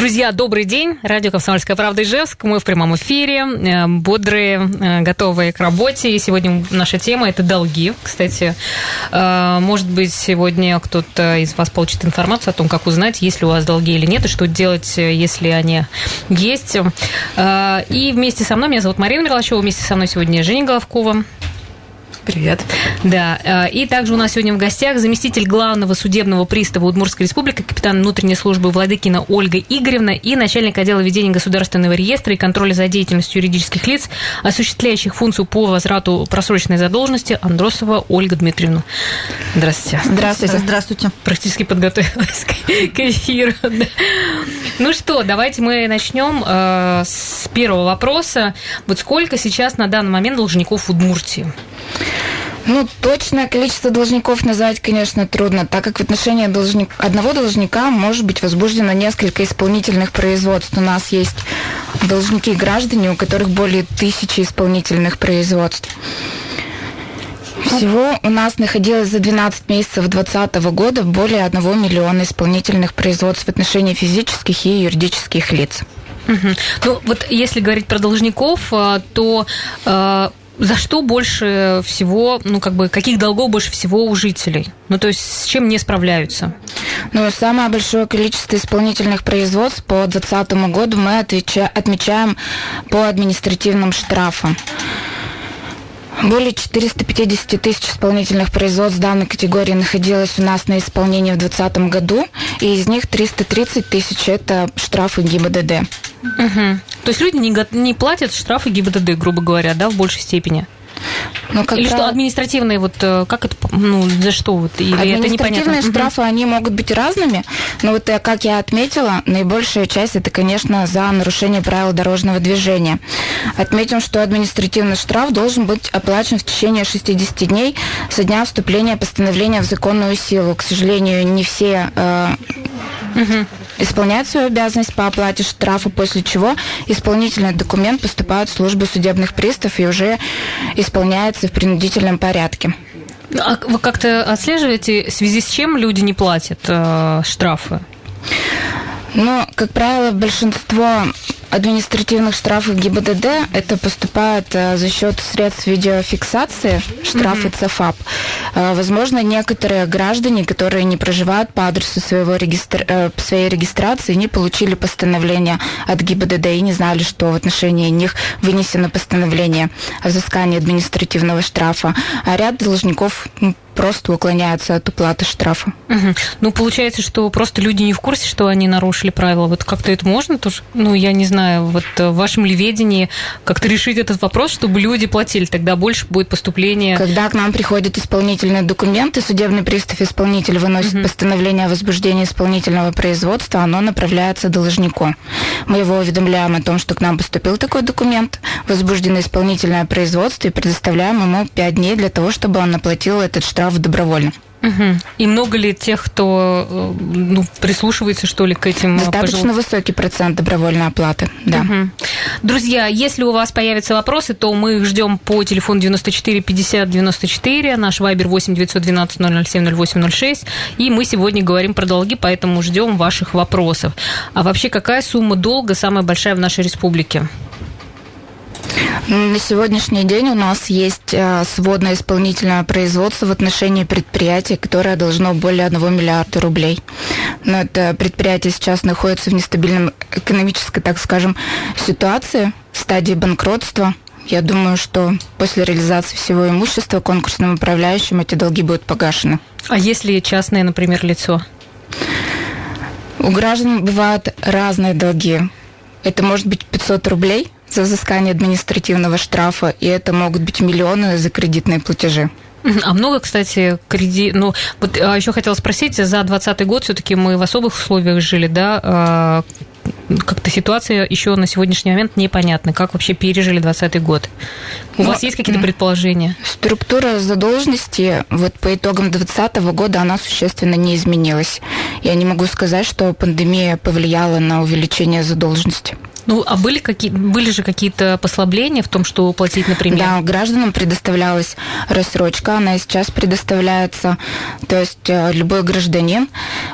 Друзья, добрый день. Радио «Комсомольская правда» Ижевск. Мы в прямом эфире, э, бодрые, э, готовые к работе. И сегодня наша тема – это долги. Кстати, э, может быть, сегодня кто-то из вас получит информацию о том, как узнать, есть ли у вас долги или нет, и что делать, если они есть. И вместе со мной, меня зовут Марина Мерлачева, вместе со мной сегодня Женя Головкова. Привет. Да, э, и также у нас сегодня в гостях заместитель главного судебного пристава Удмуртской республики, капитан внутренней службы Владыкина Ольга Игоревна и начальник отдела ведения государственного реестра и контроля за деятельностью юридических лиц, осуществляющих функцию по возврату просроченной задолженности Андросова Ольга Дмитриевна. Здравствуйте. Здравствуйте. Здравствуйте. Практически подготовилась к эфиру. Ну что, давайте мы начнем э, с первого вопроса. Вот сколько сейчас на данный момент должников в Удмуртии? Ну, точное количество должников назвать, конечно, трудно, так как в отношении должник... одного должника может быть возбуждено несколько исполнительных производств. У нас есть должники граждане, у которых более тысячи исполнительных производств. Всего у нас находилось за 12 месяцев 2020 года более 1 миллиона исполнительных производств в отношении физических и юридических лиц. Угу. Ну, вот если говорить про должников, э, то э, за что больше всего, ну, как бы, каких долгов больше всего у жителей? Ну, то есть, с чем не справляются? Ну, самое большое количество исполнительных производств по 2020 году мы отвеча- отмечаем по административным штрафам. Более 450 тысяч исполнительных производств данной категории находилось у нас на исполнении в 2020 году, и из них 330 тысяч – это штрафы ГИБДД. Угу. То есть люди не, не платят штрафы ГИБДД, грубо говоря, да, в большей степени? Ну, как Или что административные, вот э, как это, ну, за что вот? Или административные это штрафы, угу. они могут быть разными, но вот, э, как я отметила, наибольшая часть это, конечно, за нарушение правил дорожного движения. Отметим, что административный штраф должен быть оплачен в течение 60 дней со дня вступления постановления в законную силу. К сожалению, не все э, угу исполняют свою обязанность по оплате штрафа, после чего исполнительный документ поступает в службу судебных приставов и уже исполняется в принудительном порядке. А вы как-то отслеживаете, в связи с чем люди не платят э, штрафы? Ну, как правило, большинство административных штрафов ГИБДД это поступает э, за счет средств видеофиксации, штрафы mm-hmm. ЦФАП. Э, возможно, некоторые граждане, которые не проживают по адресу своего регистра... э, своей регистрации, не получили постановление от ГИБДД и не знали, что в отношении них вынесено постановление о взыскании административного штрафа. А ряд должников просто уклоняются от уплаты штрафа. Угу. Ну, получается, что просто люди не в курсе, что они нарушили правила. Вот как-то это можно тоже? Ну, я не знаю, вот в вашем ли ведении как-то решить этот вопрос, чтобы люди платили, тогда больше будет поступление. Когда к нам приходят исполнительные документы, судебный пристав исполнитель выносит угу. постановление о возбуждении исполнительного производства, оно направляется должнику. Мы его уведомляем о том, что к нам поступил такой документ, возбуждено исполнительное производство и предоставляем ему 5 дней для того, чтобы он оплатил этот штраф добровольно. Угу. И много ли тех, кто э, ну, прислушивается, что ли, к этим э, Достаточно пожил... высокий процент добровольной оплаты, да. Угу. Друзья, если у вас появятся вопросы, то мы их ждем по телефону 94 50 94, наш вайбер 8 912 007 08 06, и мы сегодня говорим про долги, поэтому ждем ваших вопросов. А вообще, какая сумма долга самая большая в нашей республике? На сегодняшний день у нас есть э, сводное исполнительное производство в отношении предприятия, которое должно более 1 миллиарда рублей. Но это предприятие сейчас находится в нестабильном экономической, так скажем, ситуации, стадии банкротства. Я думаю, что после реализации всего имущества конкурсным управляющим эти долги будут погашены. А если частное, например, лицо? У граждан бывают разные долги. Это может быть 500 рублей – за взыскание административного штрафа, и это могут быть миллионы за кредитные платежи. А много, кстати, кредит... Ну, вот а еще хотела спросить, за 2020 год все-таки мы в особых условиях жили, да? А, как-то ситуация еще на сегодняшний момент непонятна. Как вообще пережили 2020 год? У ну, вас есть какие-то предположения? Структура задолженности вот по итогам 2020 года она существенно не изменилась. Я не могу сказать, что пандемия повлияла на увеличение задолженности. Ну, а были, какие, были же какие-то послабления в том, что платить, например? Да, гражданам предоставлялась рассрочка, она и сейчас предоставляется. То есть э, любой гражданин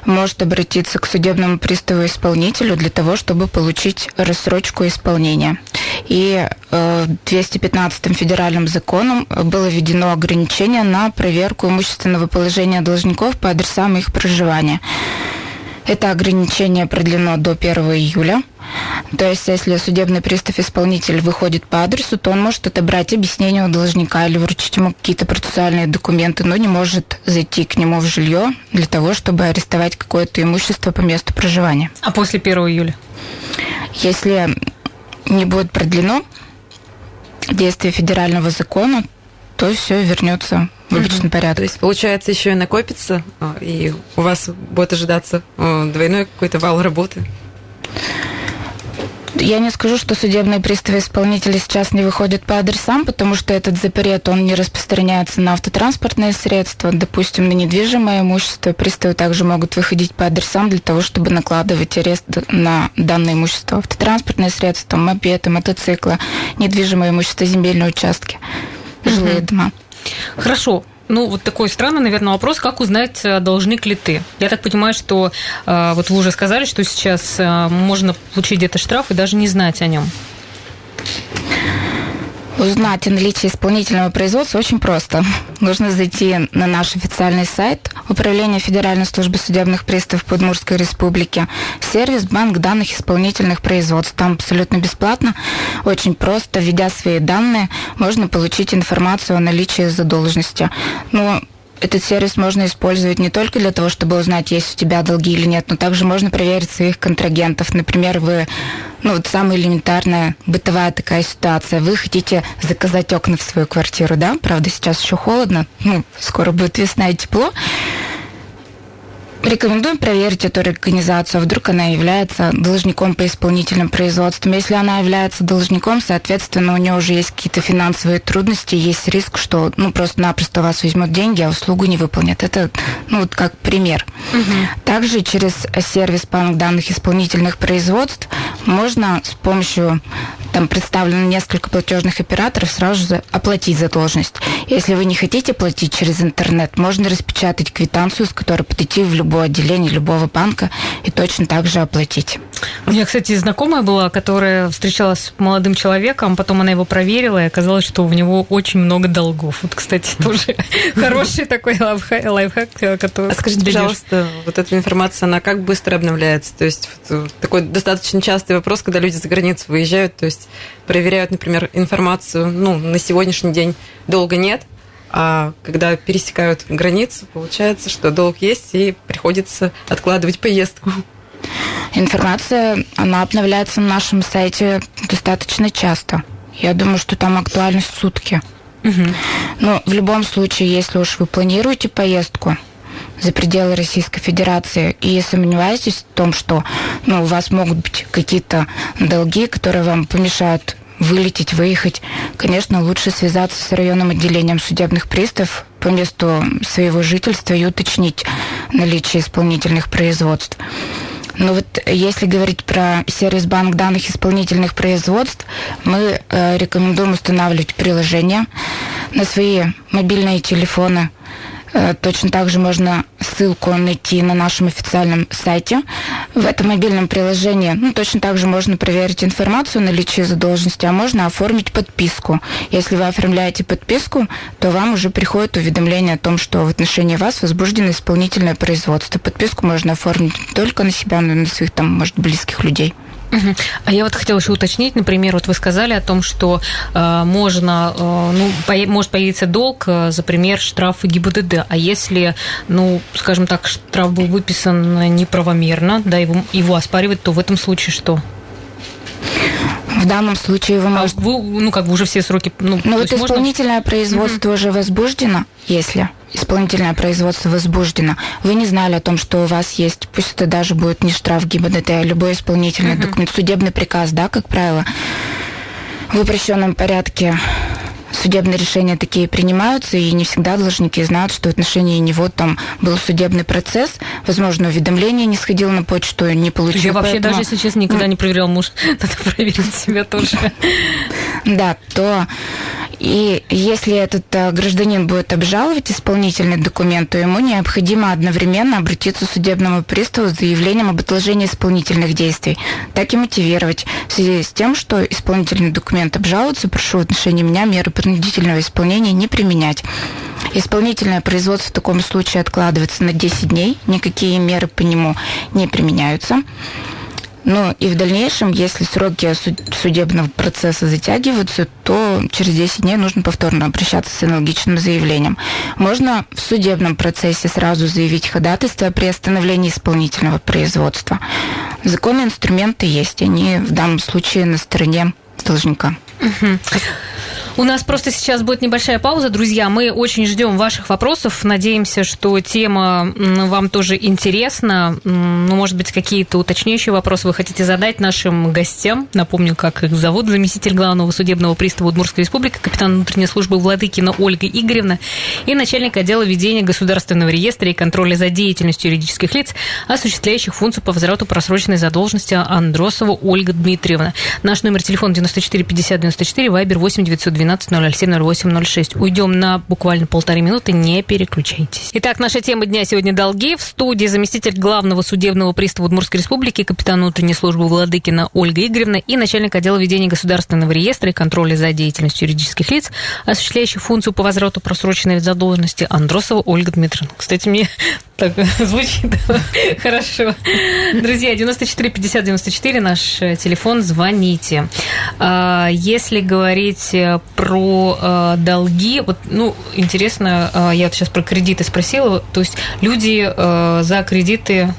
может обратиться к судебному приставу-исполнителю для того, чтобы получить рассрочку исполнения. И э, 215-м федеральным законом было введено ограничение на проверку имущественного положения должников по адресам их проживания. Это ограничение продлено до 1 июля. То есть, если судебный пристав-исполнитель выходит по адресу, то он может отобрать объяснение у должника или вручить ему какие-то процессуальные документы, но не может зайти к нему в жилье для того, чтобы арестовать какое-то имущество по месту проживания. А после 1 июля? Если не будет продлено действие федерального закона, то все вернется в обычный порядок. То есть, получается, еще и накопится, а, и у вас будет ожидаться а, двойной какой-то вал работы? Я не скажу, что судебные приставы исполнители сейчас не выходят по адресам, потому что этот запрет, он не распространяется на автотранспортные средства. Допустим, на недвижимое имущество приставы также могут выходить по адресам для того, чтобы накладывать арест на данное имущество. Автотранспортные средства, мопеды, мотоциклы, недвижимое имущество, земельные участки, жилые дома. Хорошо. Ну, вот такой странный, наверное, вопрос, как узнать, э, должник ли ты? Я так понимаю, что э, вот вы уже сказали, что сейчас э, можно получить где-то штраф и даже не знать о нем. Узнать о наличии исполнительного производства очень просто. Нужно зайти на наш официальный сайт Управления Федеральной службы судебных приставов Подмурской Республики, сервис банк данных исполнительных производств. Там абсолютно бесплатно, очень просто, введя свои данные, можно получить информацию о наличии задолженности. Но этот сервис можно использовать не только для того, чтобы узнать, есть у тебя долги или нет, но также можно проверить своих контрагентов. Например, вы, ну вот самая элементарная бытовая такая ситуация, вы хотите заказать окна в свою квартиру, да? Правда, сейчас еще холодно, ну, скоро будет весна и тепло. Рекомендуем проверить эту организацию, вдруг она является должником по исполнительным производствам. Если она является должником, соответственно, у нее уже есть какие-то финансовые трудности, есть риск, что ну, просто-напросто вас возьмут деньги, а услугу не выполнят. Это ну, вот как пример. Угу. Также через сервис банк данных исполнительных производств можно с помощью там представлено несколько платежных операторов, сразу же оплатить задолженность. Если вы не хотите платить через интернет, можно распечатать квитанцию, с которой подойти в любое отделение любого банка и точно так же оплатить. У меня, кстати, знакомая была, которая встречалась с молодым человеком, потом она его проверила, и оказалось, что у него очень много долгов. Вот, кстати, тоже хороший такой лайфхак, который... А скажите, пожалуйста, вот эта информация, она как быстро обновляется? То есть такой достаточно частый вопрос, когда люди за границу выезжают, то есть проверяют, например, информацию, ну, на сегодняшний день долго нет, а когда пересекают границу, получается, что долг есть, и приходится откладывать поездку. Информация, она обновляется на нашем сайте достаточно часто. Я думаю, что там актуальность сутки. Угу. Но в любом случае, если уж вы планируете поездку, за пределы Российской Федерации и сомневаетесь в том, что ну, у вас могут быть какие-то долги, которые вам помешают вылететь, выехать, конечно, лучше связаться с районным отделением судебных приставов по месту своего жительства и уточнить наличие исполнительных производств. Но вот если говорить про сервис банк данных исполнительных производств, мы э, рекомендуем устанавливать приложение на свои мобильные телефоны – точно так же можно ссылку найти на нашем официальном сайте. В этом мобильном приложении ну, точно так же можно проверить информацию о наличии задолженности, а можно оформить подписку. Если вы оформляете подписку, то вам уже приходит уведомление о том, что в отношении вас возбуждено исполнительное производство. Подписку можно оформить не только на себя, но и на своих там, может, близких людей. А я вот хотела еще уточнить, например, вот вы сказали о том, что э, можно, э, ну, по, может появиться долг э, за пример штрафа ГИБДД, а если, ну, скажем так, штраф был выписан неправомерно, да, его, его оспаривать, то в этом случае что? В данном случае вы А можете... вы, ну, как бы уже все сроки... Ну, Ну вот есть можно- исполнительное производство уже возбуждено, если исполнительное производство возбуждено, вы не знали о том, что у вас есть, пусть это даже будет не штраф ГИБДД, а любой исполнительный документ, судебный приказ, да, как правило, в упрощенном порядке судебные решения такие принимаются, и не всегда должники знают, что в отношении него там был судебный процесс, возможно, уведомление не сходило на почту, не получил. Я вообще поэтому- даже, если честно, никогда не проверял муж. Надо проверить себя тоже. Да, то и если этот э, гражданин будет обжаловать исполнительный документ, то ему необходимо одновременно обратиться к судебному приставу с заявлением об отложении исполнительных действий. Так и мотивировать. В связи с тем, что исполнительный документ обжалуется, прошу в отношении меня меры принудительного исполнения не применять. Исполнительное производство в таком случае откладывается на 10 дней, никакие меры по нему не применяются. Ну и в дальнейшем, если сроки суд- судебного процесса затягиваются, то через 10 дней нужно повторно обращаться с аналогичным заявлением. Можно в судебном процессе сразу заявить ходатайство о приостановлении исполнительного производства. Законные инструменты есть, они в данном случае на стороне должника. У нас просто сейчас будет небольшая пауза, друзья. Мы очень ждем ваших вопросов. Надеемся, что тема вам тоже интересна. Ну, может быть, какие-то уточняющие вопросы вы хотите задать нашим гостям. Напомню, как их зовут. Заместитель главного судебного пристава Удмуртской республики, капитан внутренней службы Владыкина Ольга Игоревна и начальник отдела ведения государственного реестра и контроля за деятельностью юридических лиц, осуществляющих функцию по возврату просроченной задолженности Андросова Ольга Дмитриевна. Наш номер телефона 94 50 94, вайбер 8 912 007 08 06. Уйдем на буквально полторы минуты, не переключайтесь. Итак, наша тема дня сегодня долги. В студии заместитель главного судебного пристава Удмуртской республики, капитан внутренней службы Владыкина Ольга Игоревна и начальник отдела ведения государственного реестра и контроля за деятельностью юридических лиц, осуществляющих функцию по возврату просроченной задолженности Андросова Ольга Дмитриевна. Кстати, мне так звучит хорошо. Друзья, 94 50 94 наш э, телефон, звоните. А, Если говорить э, про э, долги, вот, ну, интересно, э, я вот сейчас про кредиты спросила, то есть люди за кредиты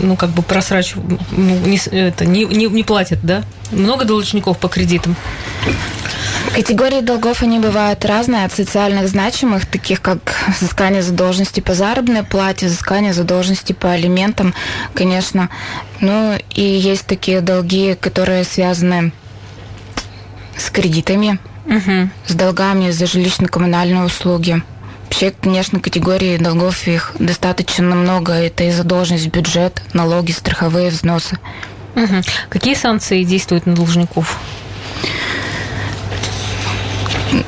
ну, как бы просрачивают, ну, не, это, не, не, не платят, да? Много должников по кредитам? Категории долгов, они бывают разные, от социальных значимых, таких как взыскание задолженности по заработной плате, взыскание задолженности по алиментам, конечно. Ну и есть такие долги, которые связаны с кредитами, Угу. с долгами за жилищно-коммунальные услуги. Вообще, конечно, категории долгов их достаточно много. Это и задолженность бюджет, налоги, страховые взносы. Угу. Какие санкции действуют на должников?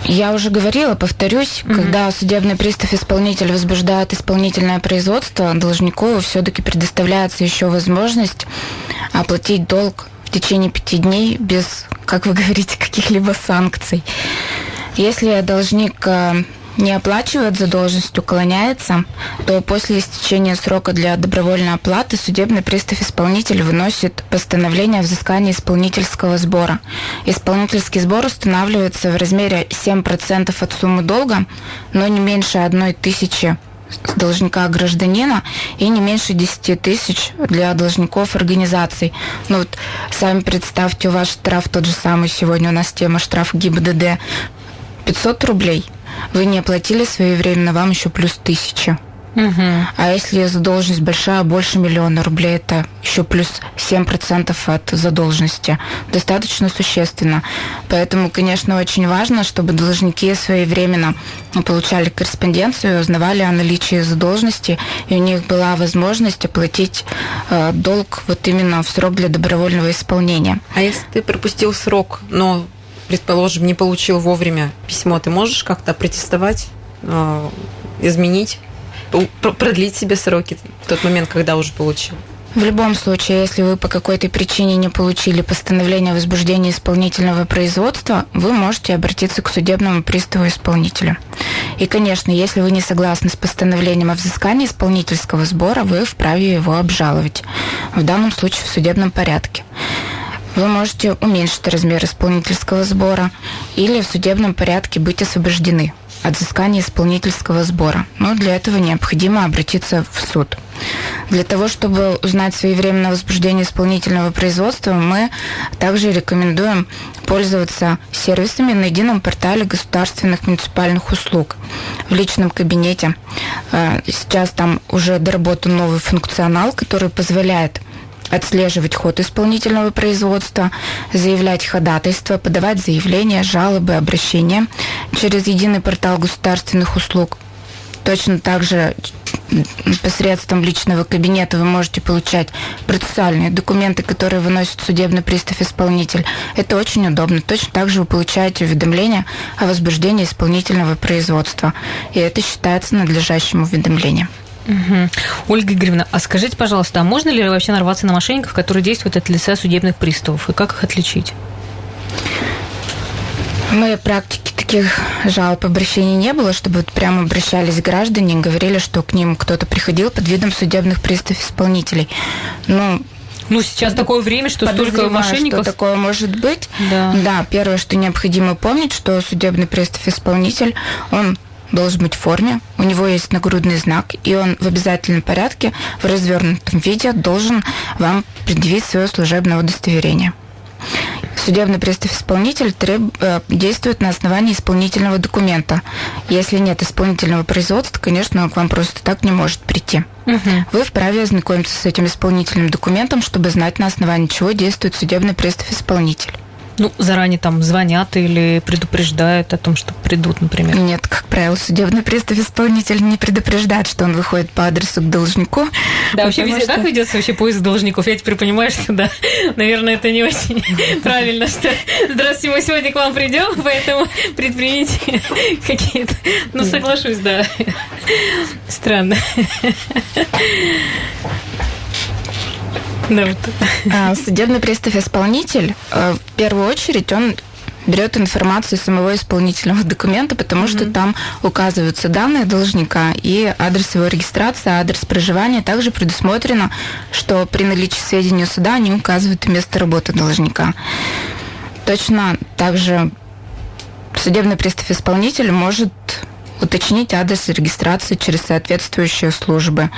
Я уже говорила, повторюсь, когда судебный пристав-исполнитель возбуждает исполнительное производство, должнику все-таки предоставляется еще возможность оплатить долг в течение пяти дней без, как вы говорите, каких-либо санкций. Если должник э, не оплачивает задолженность, уклоняется, то после истечения срока для добровольной оплаты судебный пристав-исполнитель выносит постановление о взыскании исполнительского сбора. Исполнительский сбор устанавливается в размере 7% от суммы долга, но не меньше одной тысячи с должника гражданина и не меньше 10 тысяч для должников организаций. Ну вот сами представьте, у вас штраф тот же самый, сегодня у нас тема штраф ГИБДД 500 рублей. Вы не оплатили своевременно, вам еще плюс 1000. Угу. А если задолженность большая, больше миллиона рублей, это еще плюс 7% от задолженности. Достаточно существенно. Поэтому, конечно, очень важно, чтобы должники своевременно получали корреспонденцию, узнавали о наличии задолженности, и у них была возможность оплатить э, долг вот именно в срок для добровольного исполнения. А если ты пропустил срок, но, предположим, не получил вовремя письмо, ты можешь как-то протестовать, э, изменить, продлить себе сроки в тот момент, когда уже получил? В любом случае, если вы по какой-то причине не получили постановление о возбуждении исполнительного производства, вы можете обратиться к судебному приставу исполнителя. И, конечно, если вы не согласны с постановлением о взыскании исполнительского сбора, вы вправе его обжаловать. В данном случае в судебном порядке. Вы можете уменьшить размер исполнительского сбора или в судебном порядке быть освобождены от взыскания исполнительского сбора. Но для этого необходимо обратиться в суд. Для того, чтобы узнать своевременное возбуждение исполнительного производства, мы также рекомендуем пользоваться сервисами на едином портале государственных муниципальных услуг в личном кабинете. Э, сейчас там уже доработан новый функционал, который позволяет отслеживать ход исполнительного производства, заявлять ходатайства, подавать заявления, жалобы, обращения через единый портал государственных услуг. Точно так же посредством личного кабинета вы можете получать процессуальные документы, которые выносит судебный пристав-исполнитель. Это очень удобно. Точно так же вы получаете уведомление о возбуждении исполнительного производства. И это считается надлежащим уведомлением. Угу. Ольга Игоревна, а скажите, пожалуйста, а можно ли вообще нарваться на мошенников, которые действуют от лица судебных приставов, и как их отличить? В моей практике таких жалоб обращений не было, чтобы вот прямо обращались граждане и говорили, что к ним кто-то приходил под видом судебных пристав-исполнителей. Ну, ну, сейчас такое время, что столько мошенников. что такое может быть. Да. да, первое, что необходимо помнить, что судебный пристав-исполнитель, он должен быть в форме, у него есть нагрудный знак, и он в обязательном порядке в развернутом виде должен вам предъявить свое служебное удостоверение. Судебный пристав-исполнитель треб... Э, действует на основании исполнительного документа. Если нет исполнительного производства, конечно, он к вам просто так не может прийти. Угу. Вы вправе ознакомиться с этим исполнительным документом, чтобы знать, на основании чего действует судебный пристав-исполнитель. Ну, заранее там звонят или предупреждают о том, что придут, например? Нет, как правило, судебный пристав исполнитель не предупреждает, что он выходит по адресу к должнику. Да, вообще везде что... как ведется вообще поиск должников? Я теперь понимаю, что да, наверное, это не очень правильно, что здравствуйте, мы сегодня к вам придем, поэтому предпримите какие-то... Ну, соглашусь, да. Странно. Да, вот. А, судебный пристав-исполнитель, э, в первую очередь, он берет информацию самого исполнительного документа, потому mm-hmm. что там указываются данные должника и адрес его регистрации, адрес проживания. Также предусмотрено, что при наличии сведений суда они указывают место работы должника. Точно также судебный пристав-исполнитель может уточнить адрес регистрации через соответствующие службы.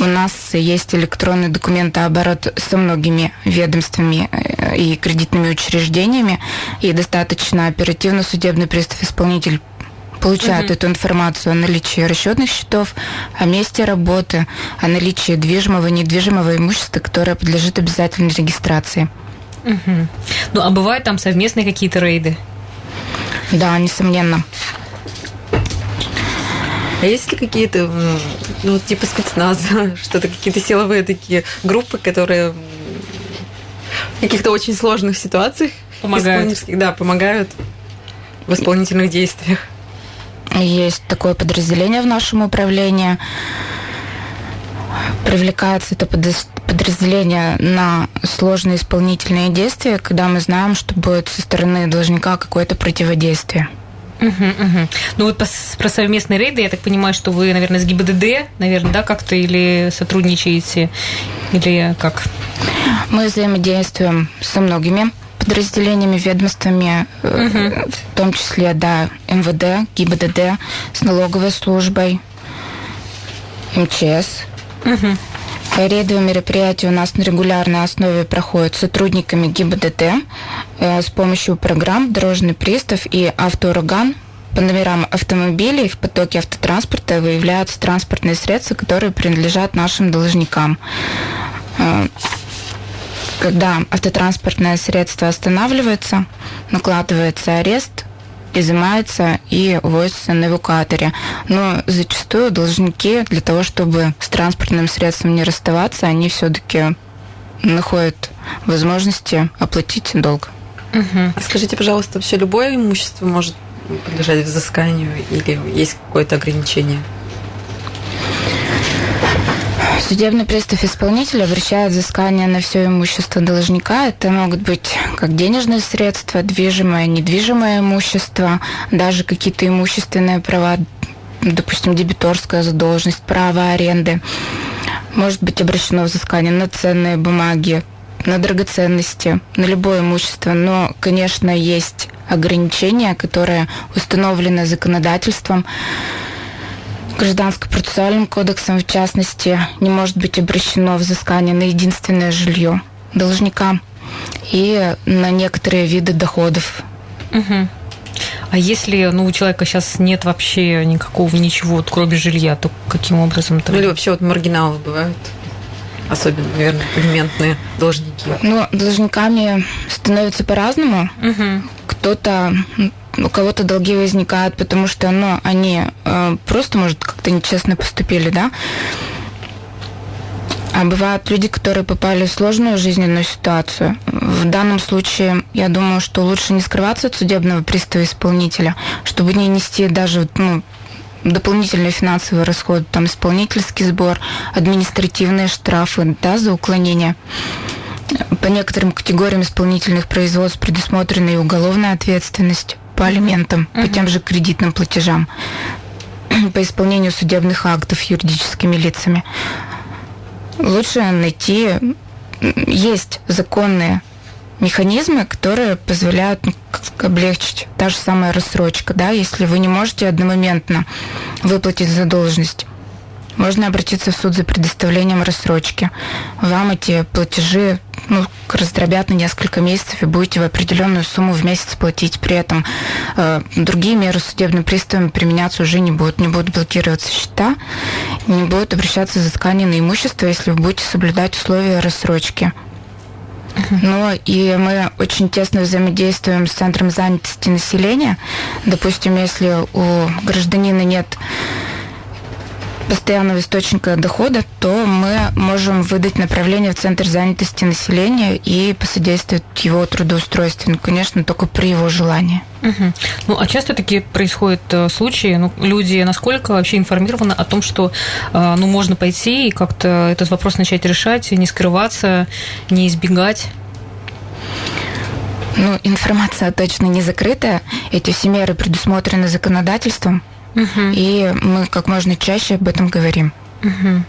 У нас есть электронный документооборот со многими ведомствами э, и кредитными учреждениями, и достаточно оперативно судебный пристав-исполнитель получает угу. эту информацию о наличии расчетных счетов, о месте работы, о наличии движимого и недвижимого имущества, которое подлежит обязательной регистрации. Угу. Ну, а бывают там совместные какие-то рейды? Да, несомненно. А есть ли какие-то, ну, типа спецназа, что-то, какие-то силовые такие группы, которые в каких-то очень сложных ситуациях помогают? Да, помогают в исполнительных действиях. Есть такое подразделение в нашем управлении. Привлекается это подразделение на сложные исполнительные действия, когда мы знаем, что будет со стороны должника какое-то противодействие. Угу, угу. Ну вот про совместные рейды, я так понимаю, что вы, наверное, с ГИБДД, наверное, да, как-то или сотрудничаете, или как? Мы взаимодействуем со многими подразделениями, ведомствами, угу. в том числе, да, МВД, ГИБДД, с налоговой службой, МЧС. Угу. Рейдовые мероприятия у нас на регулярной основе проходят сотрудниками ГИБДД э, с помощью программ «Дорожный пристав» и «Автоураган». По номерам автомобилей в потоке автотранспорта выявляются транспортные средства, которые принадлежат нашим должникам. Э, когда автотранспортное средство останавливается, накладывается арест, изымается и увозится на эвакуаторе. Но зачастую должники для того, чтобы с транспортным средством не расставаться, они все-таки находят возможности оплатить долг. Угу. Скажите, пожалуйста, вообще любое имущество может подлежать взысканию или есть какое-то ограничение? Судебный пристав исполнителя обращает взыскание на все имущество должника. Это могут быть как денежные средства, движимое, недвижимое имущество, даже какие-то имущественные права, допустим, дебиторская задолженность, право аренды. Может быть обращено взыскание на ценные бумаги, на драгоценности, на любое имущество. Но, конечно, есть ограничение, которое установлено законодательством, Гражданско-процессуальным кодексом, в частности, не может быть обращено взыскание на единственное жилье должника и на некоторые виды доходов. Угу. А если ну, у человека сейчас нет вообще никакого ничего, кроме жилья, то каким образом? Ну или вообще вот маргиналы бывают? Особенно, наверное, алиментные должники. Ну, должниками становятся по-разному. Угу. Кто-то у кого-то долги возникают, потому что ну, они э, просто, может, как-то нечестно поступили, да. А бывают люди, которые попали в сложную жизненную ситуацию. В данном случае, я думаю, что лучше не скрываться от судебного пристава исполнителя, чтобы не нести даже ну, дополнительные финансовые расходы, там исполнительский сбор, административные штрафы да, за уклонение. По некоторым категориям исполнительных производств предусмотрена и уголовная ответственность по алиментам, uh-huh. по тем же кредитным платежам, по исполнению судебных актов юридическими лицами. Лучше найти... Есть законные механизмы, которые позволяют ну, облегчить та же самая рассрочка, да, если вы не можете одномоментно выплатить задолженность можно обратиться в суд за предоставлением рассрочки. Вам эти платежи ну, раздробят на несколько месяцев и будете в определенную сумму в месяц платить. При этом э, другие меры судебным приставом применяться уже не будут. Не будут блокироваться счета, не будут обращаться за взыскание на имущество, если вы будете соблюдать условия рассрочки. Ну и мы очень тесно взаимодействуем с Центром занятости населения. Допустим, если у гражданина нет постоянного источника дохода, то мы можем выдать направление в Центр занятости населения и посодействовать его трудоустройству. Ну, конечно, только при его желании. Угу. Ну, а часто такие происходят э, случаи, ну, люди насколько вообще информированы о том, что э, ну, можно пойти и как-то этот вопрос начать решать, не скрываться, не избегать? Ну, информация точно не закрытая. Эти все меры предусмотрены законодательством. Угу. И мы как можно чаще об этом говорим. Угу.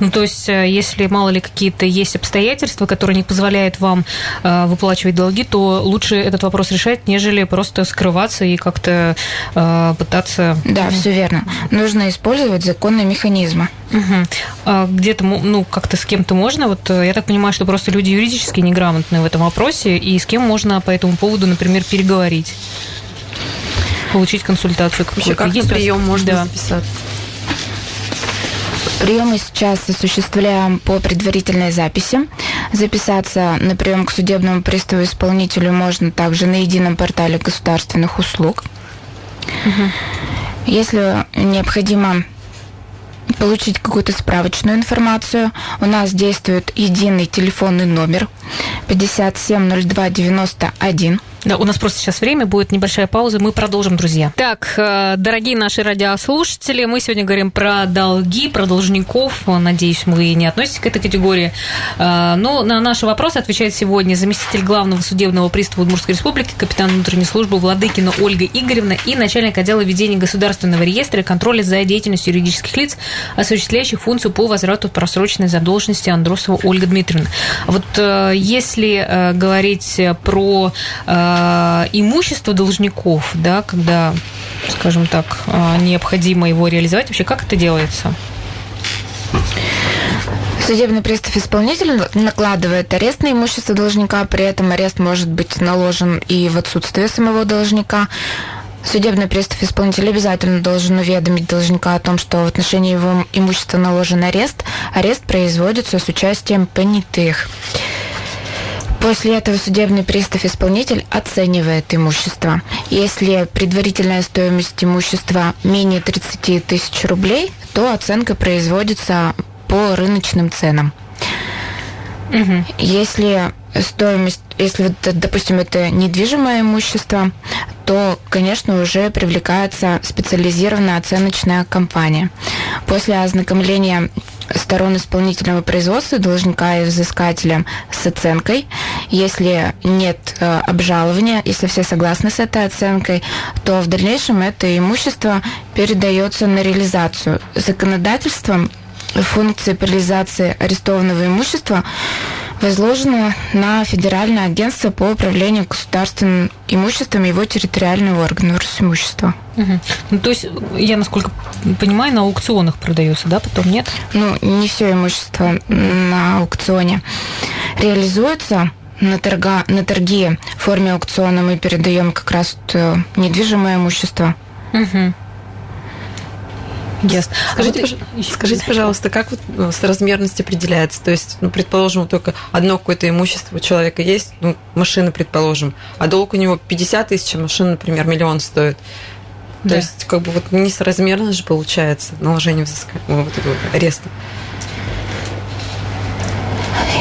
Ну, то есть, э, если мало ли какие-то есть обстоятельства, которые не позволяют вам э, выплачивать долги, то лучше этот вопрос решать, нежели просто скрываться и как-то э, пытаться. Да, все верно. Нужно использовать законные механизмы. Угу. А где-то, ну, как-то с кем-то можно. Вот э, я так понимаю, что просто люди юридически неграмотные в этом вопросе, и с кем можно по этому поводу, например, переговорить получить консультацию какую-то. Как Есть прием можно да. записаться? Приемы сейчас осуществляем по предварительной записи. Записаться на прием к судебному приставу исполнителю можно также на едином портале государственных услуг. Угу. Если необходимо получить какую-то справочную информацию, у нас действует единый телефонный номер 570291. Да, у нас просто сейчас время, будет небольшая пауза, мы продолжим, друзья. Так, э, дорогие наши радиослушатели, мы сегодня говорим про долги, про должников. Надеюсь, вы не относитесь к этой категории. Э, но на наши вопросы отвечает сегодня заместитель главного судебного пристава Удмуртской республики, капитан внутренней службы Владыкина Ольга Игоревна и начальник отдела ведения государственного реестра и контроля за деятельностью юридических лиц, осуществляющих функцию по возврату просроченной задолженности Андросова Ольга Дмитриевна. Вот э, если говорить про имущество должников, да, когда, скажем так, э, необходимо его реализовать, вообще как это делается? Судебный пристав исполнитель накладывает арест на имущество должника, при этом арест может быть наложен и в отсутствие самого должника. Судебный пристав исполнитель обязательно должен уведомить должника о том, что в отношении его имущества наложен арест. Арест производится с участием понятых. После этого судебный пристав-исполнитель оценивает имущество. Если предварительная стоимость имущества менее 30 тысяч рублей, то оценка производится по рыночным ценам. Угу. Если стоимость, если, допустим, это недвижимое имущество, то, конечно, уже привлекается специализированная оценочная компания. После ознакомления сторон исполнительного производства, должника и взыскателя с оценкой. Если нет э, обжалования, если все согласны с этой оценкой, то в дальнейшем это имущество передается на реализацию. Законодательством функции по реализации арестованного имущества возложено на Федеральное агентство по управлению государственным имуществом и его территориального органа Росимущества. Угу. Ну, то есть, я, насколько понимаю, на аукционах продается, да, потом нет? Ну, не все имущество на аукционе реализуется на, торга, на торги в форме аукциона мы передаем как раз э, недвижимое имущество. Угу. Yes. Скажите, а вот, скажите, пожалуйста, как вот ну, размерность определяется? То есть, ну, предположим, только одно какое-то имущество у человека есть, ну, машина, предположим, а долг у него 50 тысяч, а машина, например, миллион стоит. То да. есть, как бы вот несоразмерно же получается наложение взыскания, вот этого ареста.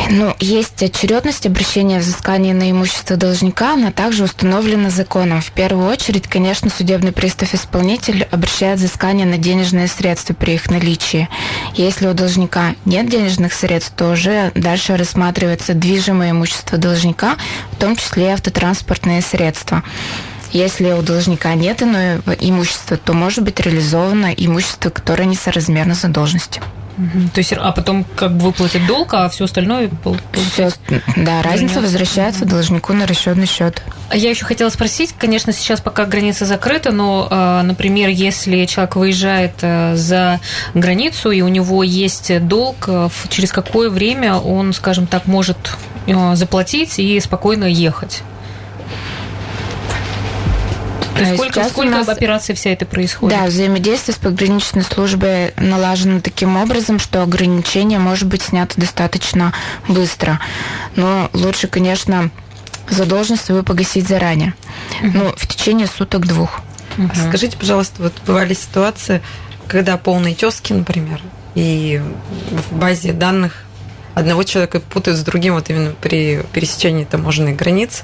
Ну, есть очередность обращения взыскания на имущество должника, она также установлена законом. В первую очередь, конечно, судебный пристав-исполнитель обращает взыскание на денежные средства при их наличии. Если у должника нет денежных средств, то уже дальше рассматривается движимое имущество должника, в том числе и автотранспортные средства. Если у должника нет иного имущества, то может быть реализовано имущество, которое несоразмерно задолженности. Угу. То есть, а потом как бы выплатит долг, а все остальное... Все, да, разница возвращается должнику на расчетный счет. А я еще хотела спросить, конечно, сейчас пока граница закрыта, но, а, например, если человек выезжает э, за границу и у него есть долг, э, через какое время он, скажем так, может э, заплатить и спокойно ехать? То есть сколько, сколько нас, операций вся это происходит? Да, взаимодействие с пограничной службой налажено таким образом, что ограничение может быть снято достаточно быстро. Но лучше, конечно, задолженность свою погасить заранее. Угу. Ну, в течение суток-двух. Угу. Скажите, пожалуйста, вот бывали ситуации, когда полные тески, например, и в базе данных одного человека путают с другим вот именно при пересечении таможенной границ.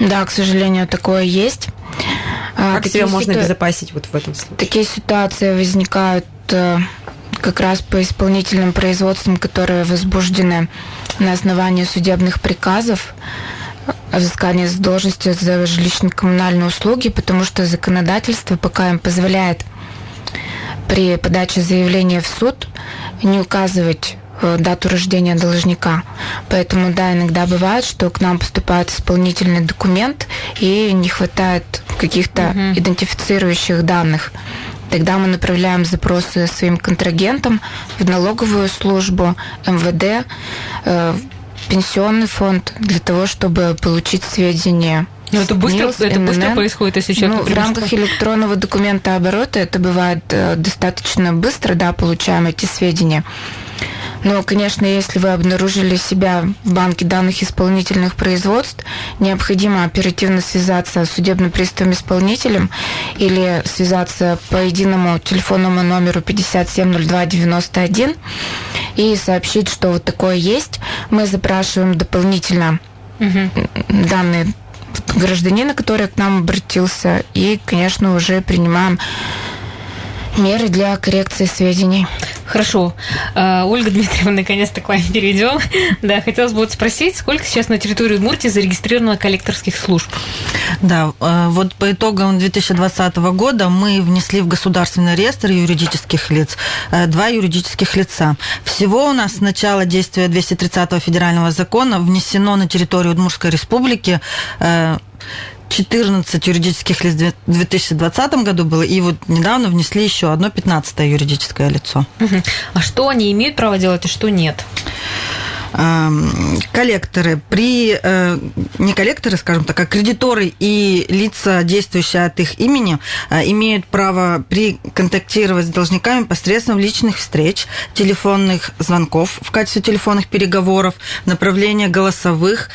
Да, к сожалению, такое есть. А, как себя можно ситу... обезопасить вот в этом случае? Такие ситуации возникают э, как раз по исполнительным производствам, которые возбуждены на основании судебных приказов о взыскании с должности за жилищно-коммунальные услуги, потому что законодательство пока им позволяет при подаче заявления в суд не указывать Э, дату рождения должника. Поэтому, да, иногда бывает, что к нам поступает исполнительный документ и не хватает каких-то угу. идентифицирующих данных. Тогда мы направляем запросы своим контрагентам в налоговую службу, МВД, э, пенсионный фонд для того, чтобы получить сведения. Но это быстро, НИЛС, это быстро происходит, если человек... Ну, в рамках что... электронного документа оборота это бывает э, достаточно быстро, да, получаем эти сведения. Но, конечно, если вы обнаружили себя в банке данных исполнительных производств, необходимо оперативно связаться с судебным приставом исполнителем или связаться по единому телефонному номеру 570291 и сообщить, что вот такое есть. Мы запрашиваем дополнительно угу. данные гражданина, который к нам обратился, и, конечно, уже принимаем меры для коррекции сведений. Хорошо. А, Ольга Дмитриевна, наконец-то к вам перейдем. Да, хотелось бы вот спросить, сколько сейчас на территории Удмуртии зарегистрировано коллекторских служб? Да, а, вот по итогам 2020 года мы внесли в государственный реестр юридических лиц э, два юридических лица. Всего у нас с начала действия 230 федерального закона внесено на территорию Удмуртской республики э, 14 юридических лиц в 2020 году было, и вот недавно внесли еще одно 15 юридическое лицо. А что они имеют право делать и что нет? Эм, коллекторы при э, не коллекторы, скажем так, а кредиторы и лица, действующие от их имени, э, имеют право при контактировать с должниками посредством личных встреч, телефонных звонков в качестве телефонных переговоров, направления голосовых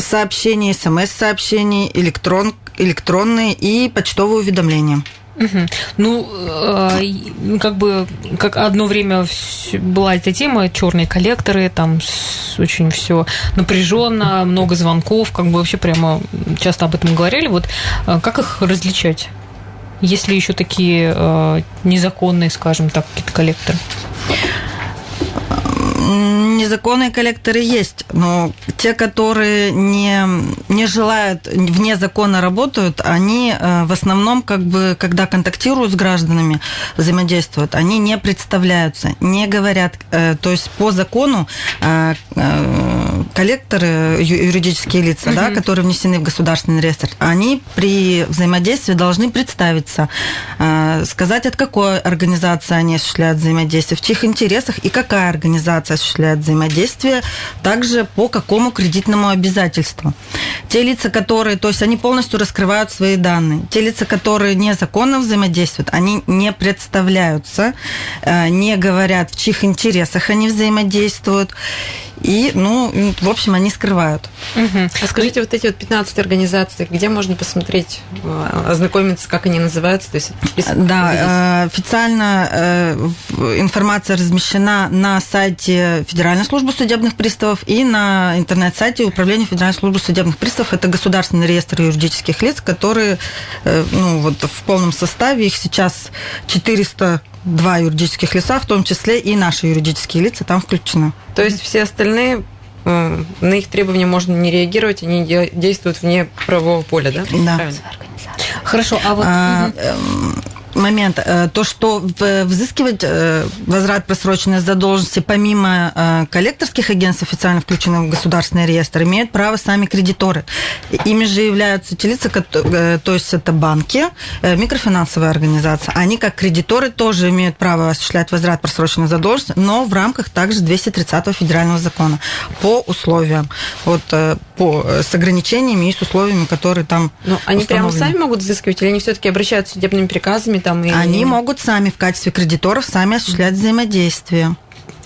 сообщений, смс-сообщений, электрон, электронные и почтовые уведомления. Угу. Ну, э, как бы, как одно время была эта тема, черные коллекторы, там очень все напряженно, много звонков, как бы вообще прямо часто об этом говорили. Вот э, как их различать? Есть ли еще такие э, незаконные, скажем так, какие-то коллекторы? Незаконные коллекторы есть, но те, которые не, не желают, вне закона работают, они э, в основном, как бы, когда контактируют с гражданами, взаимодействуют, они не представляются, не говорят, э, то есть по закону э, коллекторы, юридические лица, угу. да, которые внесены в государственный реестр, они при взаимодействии должны представиться, сказать, от какой организации они осуществляют взаимодействие, в чьих интересах и какая организация осуществляет взаимодействие, также по какому кредитному обязательству. Те лица, которые, то есть они полностью раскрывают свои данные. Те лица, которые незаконно взаимодействуют, они не представляются, э, не говорят, в чьих интересах они взаимодействуют. И, ну, в общем, они скрывают. Угу. А скажите, вот эти вот 15 организаций, где можно посмотреть, э, ознакомиться, как они называются? То есть да, э, официально э, информация размещена на сайте Федеральной службы судебных приставов и на интернет-сайте Управления Федеральной службы судебных приставов. Это государственный реестр юридических лиц, которые ну, вот в полном составе, их сейчас 400 два юридических лица, в том числе и наши юридические лица там включены. То есть все остальные э, на их требования можно не реагировать, они действуют вне правового поля, да? Да. Хорошо, а вот... А, момент. Э, то, что взыскивать э, возврат просроченной задолженности помимо э, коллекторских агентств, официально включенных в государственный реестр, имеют право сами кредиторы. Ими же являются те лица, то есть это банки, микрофинансовые организации. Они как кредиторы тоже имеют право осуществлять возврат просроченной задолженности, но в рамках также 230 федерального закона по условиям, вот по, с ограничениями и с условиями, которые там Но они прямо сами могут взыскивать или они все-таки обращаются судебными приказами там? И... Они могут сами в качестве кредиторов сами осуществлять взаимодействие.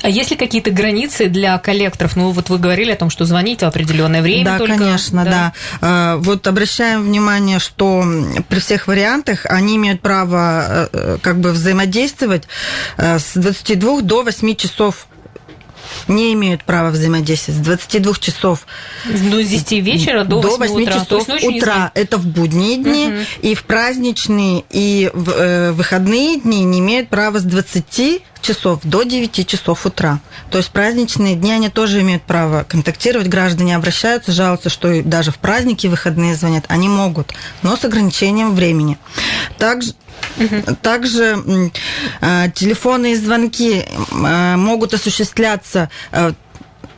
А есть ли какие-то границы для коллекторов? Ну, вот вы говорили о том, что звонить в определенное время да, только. Конечно, да, да. Вот обращаем внимание, что при всех вариантах они имеют право э, э, как бы взаимодействовать э, с 22 до 8 часов не имеют права взаимодействовать с 22 часов ну, с 10 вечера до 8, до 8 утра. часов утра. Это в будние дни, угу. и в праздничные, и в э, выходные дни не имеют права с 20 часов до 9 часов утра. То есть праздничные дни они тоже имеют право контактировать. Граждане обращаются, жалуются, что даже в праздники выходные звонят. Они могут, но с ограничением времени. Также Угу. Также э, телефонные звонки э, могут осуществляться э,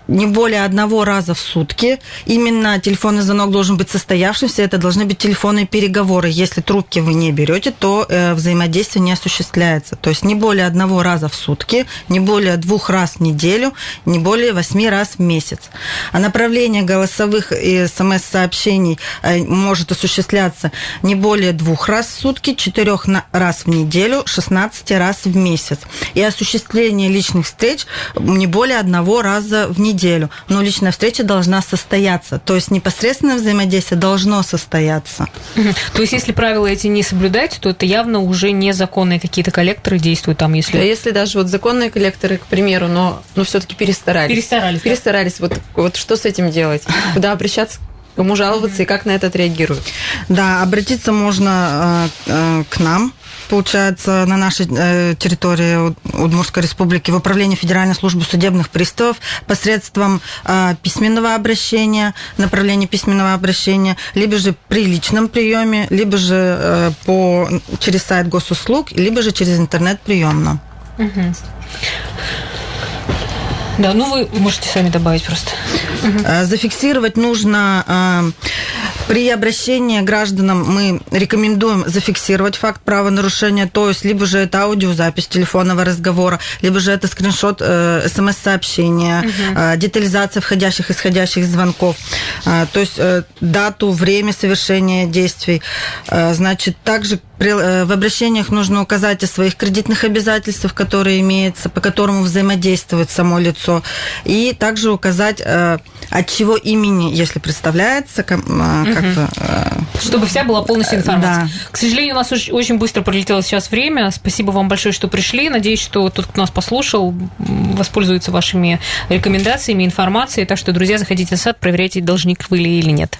не более одного раза в сутки. Именно телефонный звонок должен быть состоявшимся. Это должны быть телефонные переговоры. Если трубки вы не берете, то э, взаимодействие не осуществляется. То есть не более одного раза в сутки, не более двух раз в неделю, не более восьми раз в месяц. А направление голосовых и смс-сообщений э, может осуществляться не более двух раз в сутки, четырех раз в неделю, 16 раз в месяц. И осуществление личных встреч не более одного раза в неделю неделю, но личная встреча должна состояться. То есть непосредственное взаимодействие должно состояться. То есть если правила эти не соблюдать, то это явно уже незаконные какие-то коллекторы действуют там, если... А если даже вот законные коллекторы, к примеру, но, но все-таки перестарались. Перестарались. Перестарались. Да? Вот, вот что с этим делать? Куда обращаться? Кому жаловаться и как на это отреагируют? Да, обратиться можно э, э, к нам получается, на нашей э, территории Удмуртской республики в управлении Федеральной службы судебных приставов посредством э, письменного обращения, направления письменного обращения, либо же при личном приеме, либо же э, по, через сайт госуслуг, либо же через интернет-приемно. Угу. Да, ну вы можете сами добавить просто. Угу. Зафиксировать нужно при обращении гражданам мы рекомендуем зафиксировать факт правонарушения, то есть либо же это аудиозапись телефонного разговора, либо же это скриншот э, смс-сообщения, угу. э, детализация входящих и исходящих звонков, э, то есть э, дату, время совершения действий. Э, значит, также при, э, в обращениях нужно указать о своих кредитных обязательствах, которые имеются, по которому взаимодействует само лицо, и также указать, э, от чего имени, если представляется, как бы... Чтобы вся была полностью информация. Да. К сожалению, у нас очень быстро пролетело сейчас время. Спасибо вам большое, что пришли. Надеюсь, что тот, кто нас послушал, воспользуется вашими рекомендациями, информацией. Так что, друзья, заходите на сайт, проверяйте, должник вы или нет.